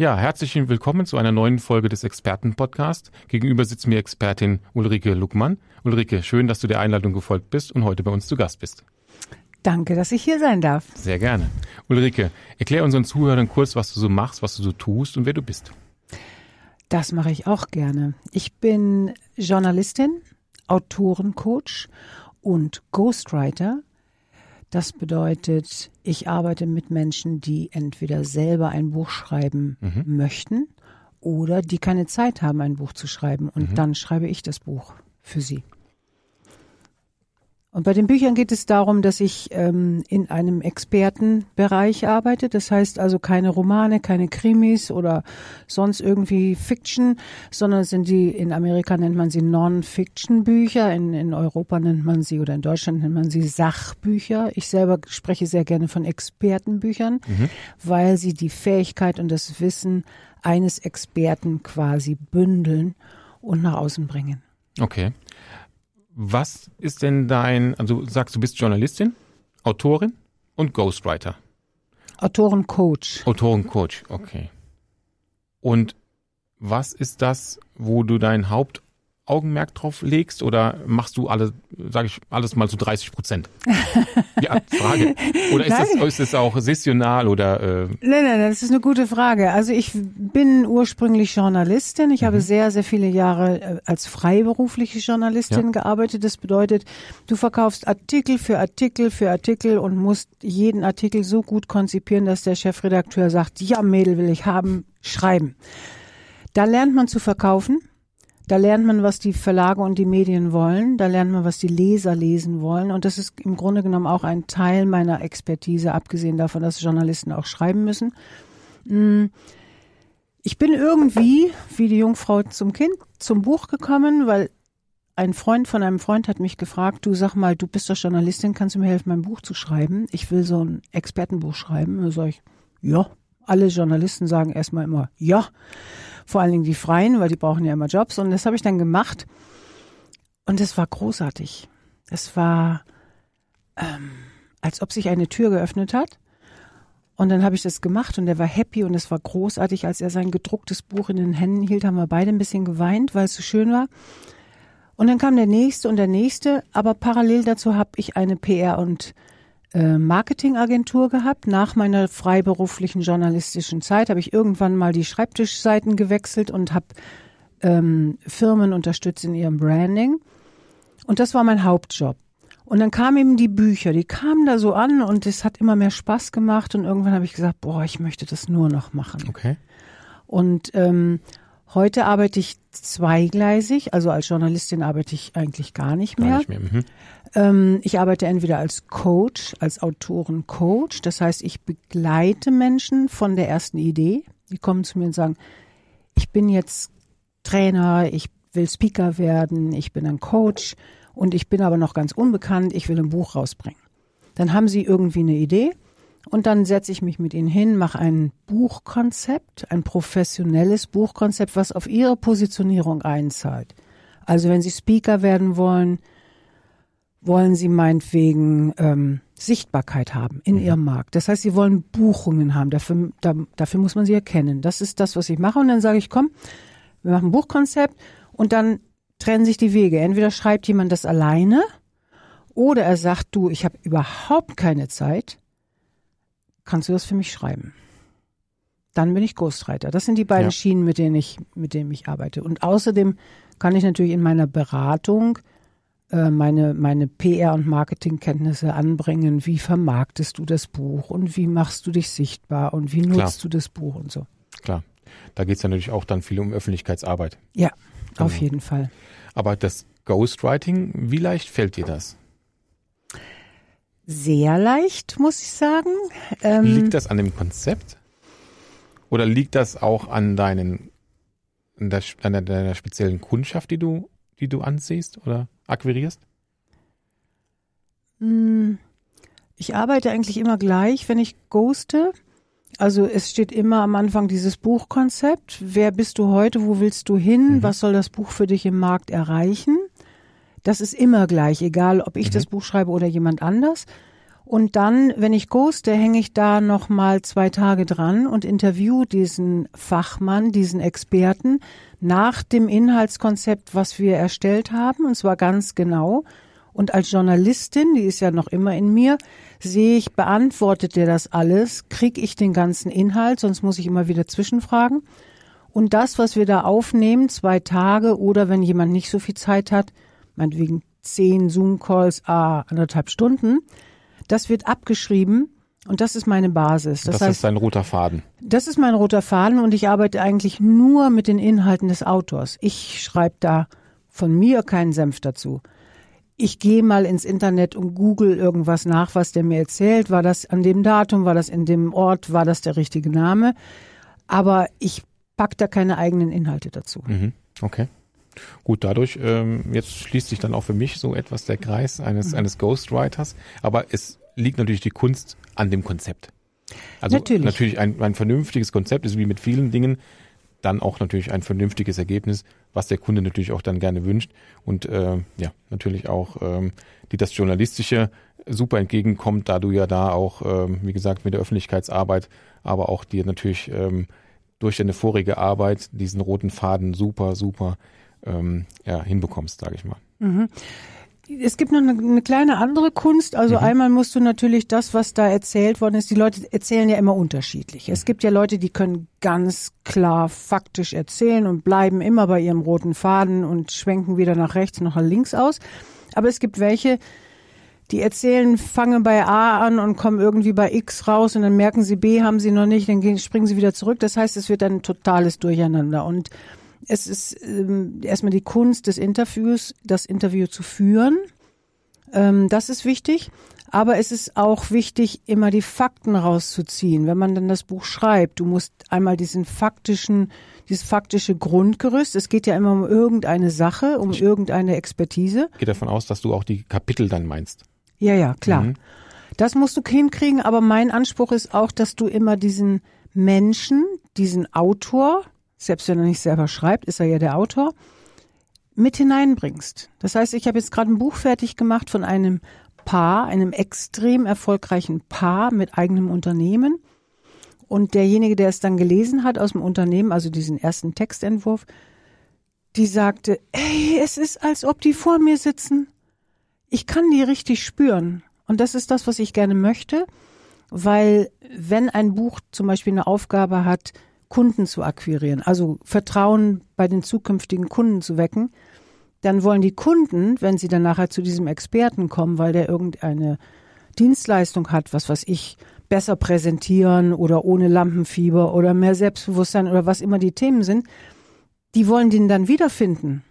Ja, herzlich willkommen zu einer neuen Folge des Expertenpodcasts. Gegenüber sitzt mir Expertin Ulrike Luckmann. Ulrike, schön, dass du der Einladung gefolgt bist und heute bei uns zu Gast bist. Danke, dass ich hier sein darf. Sehr gerne. Ulrike, erklär unseren Zuhörern kurz, was du so machst, was du so tust und wer du bist. Das mache ich auch gerne. Ich bin Journalistin, Autorencoach und Ghostwriter. Das bedeutet, ich arbeite mit Menschen, die entweder selber ein Buch schreiben mhm. möchten oder die keine Zeit haben, ein Buch zu schreiben. Und mhm. dann schreibe ich das Buch für sie. Und bei den Büchern geht es darum, dass ich ähm, in einem Expertenbereich arbeite. Das heißt also keine Romane, keine Krimis oder sonst irgendwie Fiction, sondern sind die, in Amerika nennt man sie Non-Fiction-Bücher, in, in Europa nennt man sie oder in Deutschland nennt man sie Sachbücher. Ich selber spreche sehr gerne von Expertenbüchern, mhm. weil sie die Fähigkeit und das Wissen eines Experten quasi bündeln und nach außen bringen. Okay. Was ist denn dein, also sagst, du bist Journalistin, Autorin und Ghostwriter. Autorencoach. Autorencoach, okay. Und was ist das, wo du dein Haupt Augenmerk drauf legst oder machst du alle, sage ich, alles mal zu so 30 Prozent? ja, Frage. Oder ist das, ist das auch sessional oder? Äh? Nein, nein, das ist eine gute Frage. Also ich bin ursprünglich Journalistin. Ich mhm. habe sehr, sehr viele Jahre äh, als freiberufliche Journalistin ja. gearbeitet. Das bedeutet, du verkaufst Artikel für Artikel für Artikel und musst jeden Artikel so gut konzipieren, dass der Chefredakteur sagt, ja, Mädel will ich haben, schreiben. Da lernt man zu verkaufen. Da lernt man, was die Verlage und die Medien wollen. Da lernt man, was die Leser lesen wollen. Und das ist im Grunde genommen auch ein Teil meiner Expertise, abgesehen davon, dass Journalisten auch schreiben müssen. Mm. Ich bin irgendwie, wie die Jungfrau zum Kind, zum Buch gekommen, weil ein Freund von einem Freund hat mich gefragt, du sag mal, du bist doch Journalistin, kannst du mir helfen, mein Buch zu schreiben? Ich will so ein Expertenbuch schreiben. Da sage ich, ja. Alle Journalisten sagen erstmal immer, ja vor allen Dingen die Freien, weil die brauchen ja immer Jobs. Und das habe ich dann gemacht. Und es war großartig. Es war, ähm, als ob sich eine Tür geöffnet hat. Und dann habe ich das gemacht und er war happy und es war großartig. Als er sein gedrucktes Buch in den Händen hielt, haben wir beide ein bisschen geweint, weil es so schön war. Und dann kam der nächste und der nächste, aber parallel dazu habe ich eine PR- und Marketingagentur gehabt. Nach meiner freiberuflichen journalistischen Zeit habe ich irgendwann mal die Schreibtischseiten gewechselt und habe ähm, Firmen unterstützt in ihrem Branding. Und das war mein Hauptjob. Und dann kamen eben die Bücher, die kamen da so an und es hat immer mehr Spaß gemacht und irgendwann habe ich gesagt, boah, ich möchte das nur noch machen. Okay. Und ähm, Heute arbeite ich zweigleisig, also als Journalistin arbeite ich eigentlich gar nicht mehr. Gar nicht mehr. Mhm. Ähm, ich arbeite entweder als Coach, als Autorencoach, das heißt, ich begleite Menschen von der ersten Idee. Die kommen zu mir und sagen, ich bin jetzt Trainer, ich will Speaker werden, ich bin ein Coach und ich bin aber noch ganz unbekannt, ich will ein Buch rausbringen. Dann haben sie irgendwie eine Idee und dann setze ich mich mit ihnen hin, mache ein Buchkonzept, ein professionelles Buchkonzept, was auf ihre Positionierung einzahlt. Also wenn Sie Speaker werden wollen, wollen Sie meinetwegen ähm, Sichtbarkeit haben in mhm. Ihrem Markt. Das heißt, Sie wollen Buchungen haben. Dafür, da, dafür muss man sie erkennen. Das ist das, was ich mache. Und dann sage ich, komm, wir machen ein Buchkonzept und dann trennen sich die Wege. Entweder schreibt jemand das alleine oder er sagt, du, ich habe überhaupt keine Zeit kannst du das für mich schreiben? Dann bin ich Ghostwriter. Das sind die beiden ja. Schienen, mit denen ich, mit denen ich arbeite. Und außerdem kann ich natürlich in meiner Beratung äh, meine, meine PR- und Marketingkenntnisse anbringen. Wie vermarktest du das Buch und wie machst du dich sichtbar und wie nutzt Klar. du das Buch und so. Klar. Da geht es natürlich auch dann viel um Öffentlichkeitsarbeit. Ja, genau. auf jeden Fall. Aber das Ghostwriting, wie leicht fällt dir das? Sehr leicht, muss ich sagen. Ähm, liegt das an dem Konzept? Oder liegt das auch an deinen, an der, an deiner speziellen Kundschaft, die du, die du ansiehst oder akquirierst? Hm, ich arbeite eigentlich immer gleich, wenn ich ghoste. Also es steht immer am Anfang dieses Buchkonzept. Wer bist du heute? Wo willst du hin? Mhm. Was soll das Buch für dich im Markt erreichen? Das ist immer gleich, egal ob ich mhm. das Buch schreibe oder jemand anders. Und dann, wenn ich ghoste, hänge ich da noch mal zwei Tage dran und interview diesen Fachmann, diesen Experten nach dem Inhaltskonzept, was wir erstellt haben, und zwar ganz genau. Und als Journalistin, die ist ja noch immer in mir, sehe ich, beantwortet der das alles, kriege ich den ganzen Inhalt, sonst muss ich immer wieder zwischenfragen. Und das, was wir da aufnehmen, zwei Tage oder wenn jemand nicht so viel Zeit hat, meinetwegen zehn Zoom-Calls, ah, anderthalb Stunden, das wird abgeschrieben und das ist meine Basis. Das, das heißt, ist dein roter Faden. Das ist mein roter Faden und ich arbeite eigentlich nur mit den Inhalten des Autors. Ich schreibe da von mir keinen Senf dazu ich gehe mal ins Internet und google irgendwas nach, was der mir erzählt. War das an dem Datum, war das in dem Ort, war das der richtige Name? Aber ich pack da keine eigenen Inhalte dazu. Mhm. Okay. Gut, dadurch, ähm, jetzt schließt sich dann auch für mich so etwas der Kreis eines, mhm. eines Ghostwriters. Aber es liegt natürlich die Kunst an dem Konzept. Also natürlich, natürlich ein, ein vernünftiges Konzept ist wie mit vielen Dingen dann auch natürlich ein vernünftiges Ergebnis, was der Kunde natürlich auch dann gerne wünscht und äh, ja natürlich auch ähm, die das journalistische super entgegenkommt, da du ja da auch ähm, wie gesagt mit der Öffentlichkeitsarbeit, aber auch dir natürlich ähm, durch deine vorige Arbeit diesen roten Faden super super ähm, ja, hinbekommst, sage ich mal. Mhm es gibt noch eine, eine, kleine andere Kunst. Also mhm. einmal musst du natürlich das, was da erzählt worden ist, die Leute erzählen ja immer unterschiedlich. Es gibt ja Leute, die können ganz klar faktisch erzählen und bleiben immer bei ihrem roten Faden und schwenken wieder nach rechts, noch nach links aus. Aber es gibt welche, die erzählen, fangen bei A an und kommen irgendwie bei X raus und dann merken sie B haben sie noch nicht, dann springen sie wieder zurück. Das heißt, es wird ein totales Durcheinander und es ist ähm, erstmal die Kunst des Interviews, das Interview zu führen. Ähm, das ist wichtig. Aber es ist auch wichtig, immer die Fakten rauszuziehen. Wenn man dann das Buch schreibt, du musst einmal diesen faktischen, dieses faktische Grundgerüst, es geht ja immer um irgendeine Sache, um ich irgendeine Expertise. Geht davon aus, dass du auch die Kapitel dann meinst. Ja, ja, klar. Mhm. Das musst du hinkriegen, aber mein Anspruch ist auch, dass du immer diesen Menschen, diesen Autor, selbst wenn er nicht selber schreibt, ist er ja der Autor, mit hineinbringst. Das heißt, ich habe jetzt gerade ein Buch fertig gemacht von einem Paar, einem extrem erfolgreichen Paar mit eigenem Unternehmen. Und derjenige, der es dann gelesen hat aus dem Unternehmen, also diesen ersten Textentwurf, die sagte, ey, es ist, als ob die vor mir sitzen. Ich kann die richtig spüren. Und das ist das, was ich gerne möchte, weil wenn ein Buch zum Beispiel eine Aufgabe hat, Kunden zu akquirieren, also Vertrauen bei den zukünftigen Kunden zu wecken, dann wollen die Kunden, wenn sie dann nachher zu diesem Experten kommen, weil der irgendeine Dienstleistung hat, was weiß ich, besser präsentieren oder ohne Lampenfieber oder mehr Selbstbewusstsein oder was immer die Themen sind, die wollen den dann wiederfinden.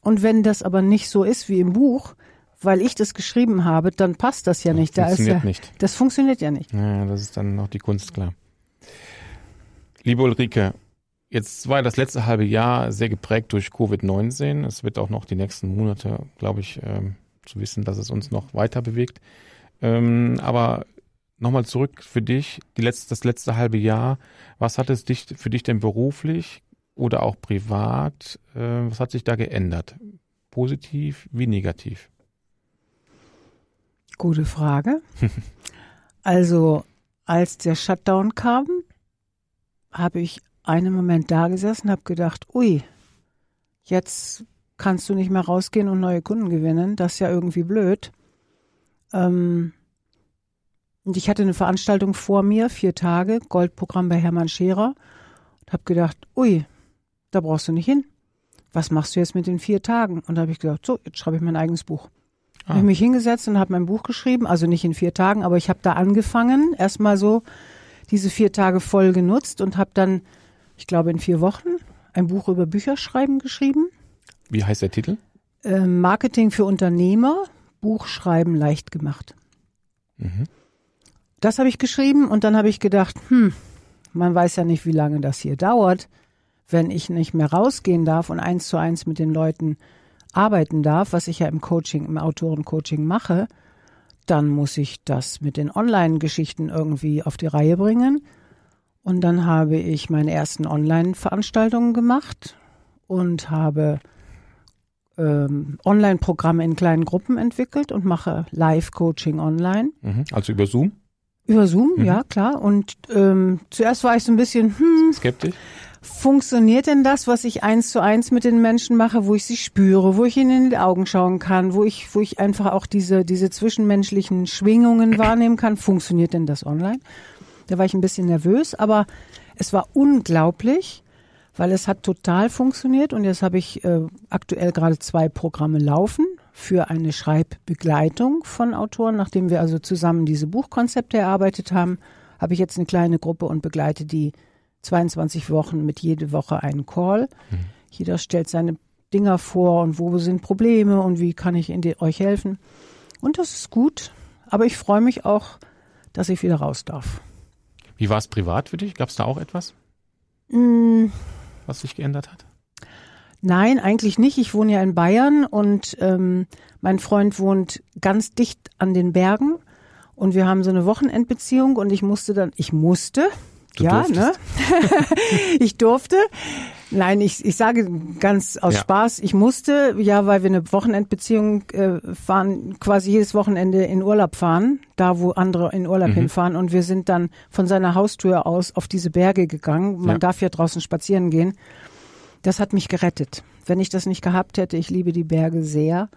Und wenn das aber nicht so ist wie im Buch, weil ich das geschrieben habe, dann passt das ja nicht. Das funktioniert da ja, nicht. Das funktioniert ja nicht. Ja, das ist dann noch die Kunst, klar. Liebe Ulrike, jetzt war das letzte halbe Jahr sehr geprägt durch Covid-19. Es wird auch noch die nächsten Monate, glaube ich, ähm, zu wissen, dass es uns noch weiter bewegt. Ähm, aber nochmal zurück für dich, letzte, das letzte halbe Jahr. Was hat es dich für dich denn beruflich oder auch privat, äh, was hat sich da geändert? Positiv wie negativ? Gute Frage. also als der Shutdown kam, habe ich einen Moment da gesessen, habe gedacht, ui, jetzt kannst du nicht mehr rausgehen und neue Kunden gewinnen. Das ist ja irgendwie blöd. Ähm, und ich hatte eine Veranstaltung vor mir, vier Tage, Goldprogramm bei Hermann Scherer. Und habe gedacht, ui, da brauchst du nicht hin. Was machst du jetzt mit den vier Tagen? Und da habe ich gedacht, so, jetzt schreibe ich mein eigenes Buch. Ah. Habe mich hingesetzt und habe mein Buch geschrieben, also nicht in vier Tagen, aber ich habe da angefangen, erstmal so diese vier Tage voll genutzt und habe dann, ich glaube, in vier Wochen ein Buch über Bücherschreiben geschrieben. Wie heißt der Titel? Äh, Marketing für Unternehmer, Buchschreiben leicht gemacht. Mhm. Das habe ich geschrieben und dann habe ich gedacht, hm, man weiß ja nicht, wie lange das hier dauert, wenn ich nicht mehr rausgehen darf und eins zu eins mit den Leuten arbeiten darf, was ich ja im Coaching, im Autorencoaching mache, dann muss ich das mit den Online-Geschichten irgendwie auf die Reihe bringen. Und dann habe ich meine ersten Online-Veranstaltungen gemacht und habe ähm, Online-Programme in kleinen Gruppen entwickelt und mache Live-Coaching online. Mhm. Also über Zoom? Über Zoom, mhm. ja klar. Und ähm, zuerst war ich so ein bisschen hm, skeptisch. Funktioniert denn das, was ich eins zu eins mit den Menschen mache, wo ich sie spüre, wo ich ihnen in die Augen schauen kann, wo ich, wo ich einfach auch diese, diese zwischenmenschlichen Schwingungen wahrnehmen kann? Funktioniert denn das online? Da war ich ein bisschen nervös, aber es war unglaublich, weil es hat total funktioniert und jetzt habe ich äh, aktuell gerade zwei Programme laufen für eine Schreibbegleitung von Autoren. Nachdem wir also zusammen diese Buchkonzepte erarbeitet haben, habe ich jetzt eine kleine Gruppe und begleite die 22 Wochen mit jede Woche einen Call. Mhm. Jeder stellt seine Dinger vor und wo sind Probleme und wie kann ich die, euch helfen. Und das ist gut, aber ich freue mich auch, dass ich wieder raus darf. Wie war es privat für dich? Gab es da auch etwas, mm. was sich geändert hat? Nein, eigentlich nicht. Ich wohne ja in Bayern und ähm, mein Freund wohnt ganz dicht an den Bergen und wir haben so eine Wochenendbeziehung und ich musste dann, ich musste, Du ja, durftest. ne? ich durfte. Nein, ich, ich sage ganz aus Ja. Spaß, ich musste, ja, weil wir eine Wochenendbeziehung äh, fahren, quasi jedes Wochenende in Urlaub fahren, da wo andere in Urlaub hinfahren. Und wir sind dann von seiner Haustür aus auf diese Berge gegangen. Man Ja. darf ja draußen spazieren gehen. Das hat mich gerettet. Wenn ich das nicht gehabt hätte, ich liebe die Berge sehr.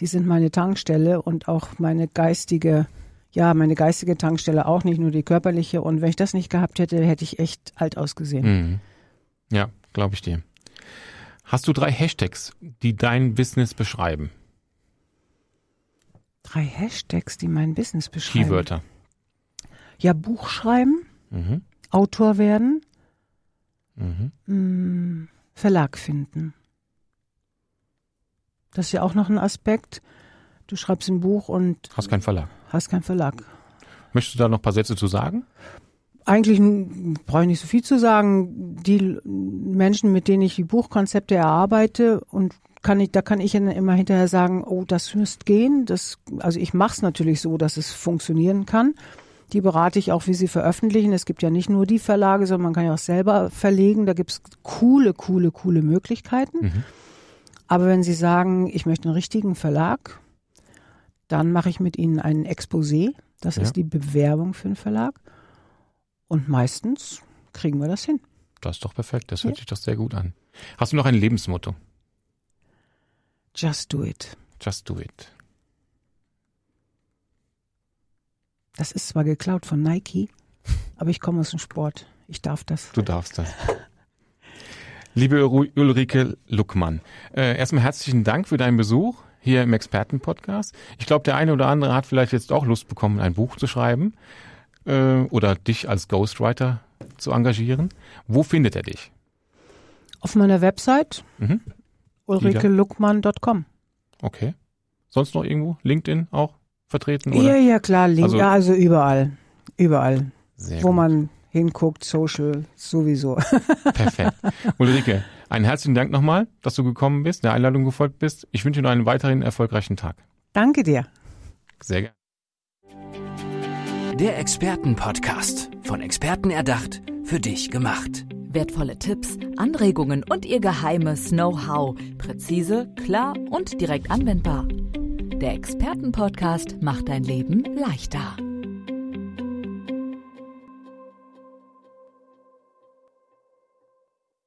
Die sind meine Tankstelle und auch meine geistige, ja, meine geistige Tankstelle auch, nicht nur die körperliche. Und wenn ich das nicht gehabt hätte, hätte ich echt alt ausgesehen. Mhm. Ja, glaube ich dir. Hast du drei Hashtags, die dein Business beschreiben? Drei Hashtags, die mein Business beschreiben. Keywörter. Ja, Buch schreiben, Mhm. Autor werden, Mhm. mh, Verlag finden. Das ist ja auch noch ein Aspekt. Du schreibst ein Buch und Hast keinen Verlag. hast keinen Verlag. Möchtest du da noch ein paar Sätze zu sagen? Eigentlich brauche ich nicht so viel zu sagen. Die Menschen, mit denen ich die Buchkonzepte erarbeite und kann ich, da kann ich immer hinterher sagen, oh, das müsste gehen. Das, also ich mache es natürlich so, dass es funktionieren kann. Die berate ich auch, wie sie veröffentlichen. Es gibt ja nicht nur die Verlage, sondern man kann ja auch selber verlegen. Da gibt es coole, coole, coole Möglichkeiten. Mhm. Aber wenn Sie sagen, ich möchte einen richtigen Verlag, dann mache ich mit Ihnen einen Exposé. Das Ja. ist die Bewerbung für einen Verlag. Und meistens kriegen wir das hin. Das ist doch perfekt. Das hört Ja. sich doch sehr gut an. Hast du noch ein Lebensmotto? Just do it. Just do it. Das ist zwar geklaut von Nike, aber ich komme aus dem Sport. Ich darf das. Du darfst das. Liebe Ulrike Luckmann, äh, erstmal herzlichen Dank für deinen Besuch hier im Expertenpodcast. Ich glaube, der eine oder andere hat vielleicht jetzt auch Lust bekommen, ein Buch zu schreiben äh, oder dich als Ghostwriter zu engagieren. Wo findet er dich? Auf meiner Website Mhm. ulrikeluckmann.com. Okay. Sonst noch irgendwo? LinkedIn auch vertreten? Ja, Oder? ja, klar. Link, Also- ja, also überall. Überall. Sehr wo gut. man hinguckt, Social, sowieso. Perfekt. Ulrike, einen herzlichen Dank nochmal, dass du gekommen bist, der Einladung gefolgt bist. Ich wünsche dir noch einen weiteren erfolgreichen Tag. Danke dir. Sehr gerne. Der Expertenpodcast. Von Experten erdacht, für dich gemacht. Wertvolle Tipps, Anregungen und ihr geheimes Know-how. Präzise, klar und direkt anwendbar. Der Expertenpodcast macht dein Leben leichter.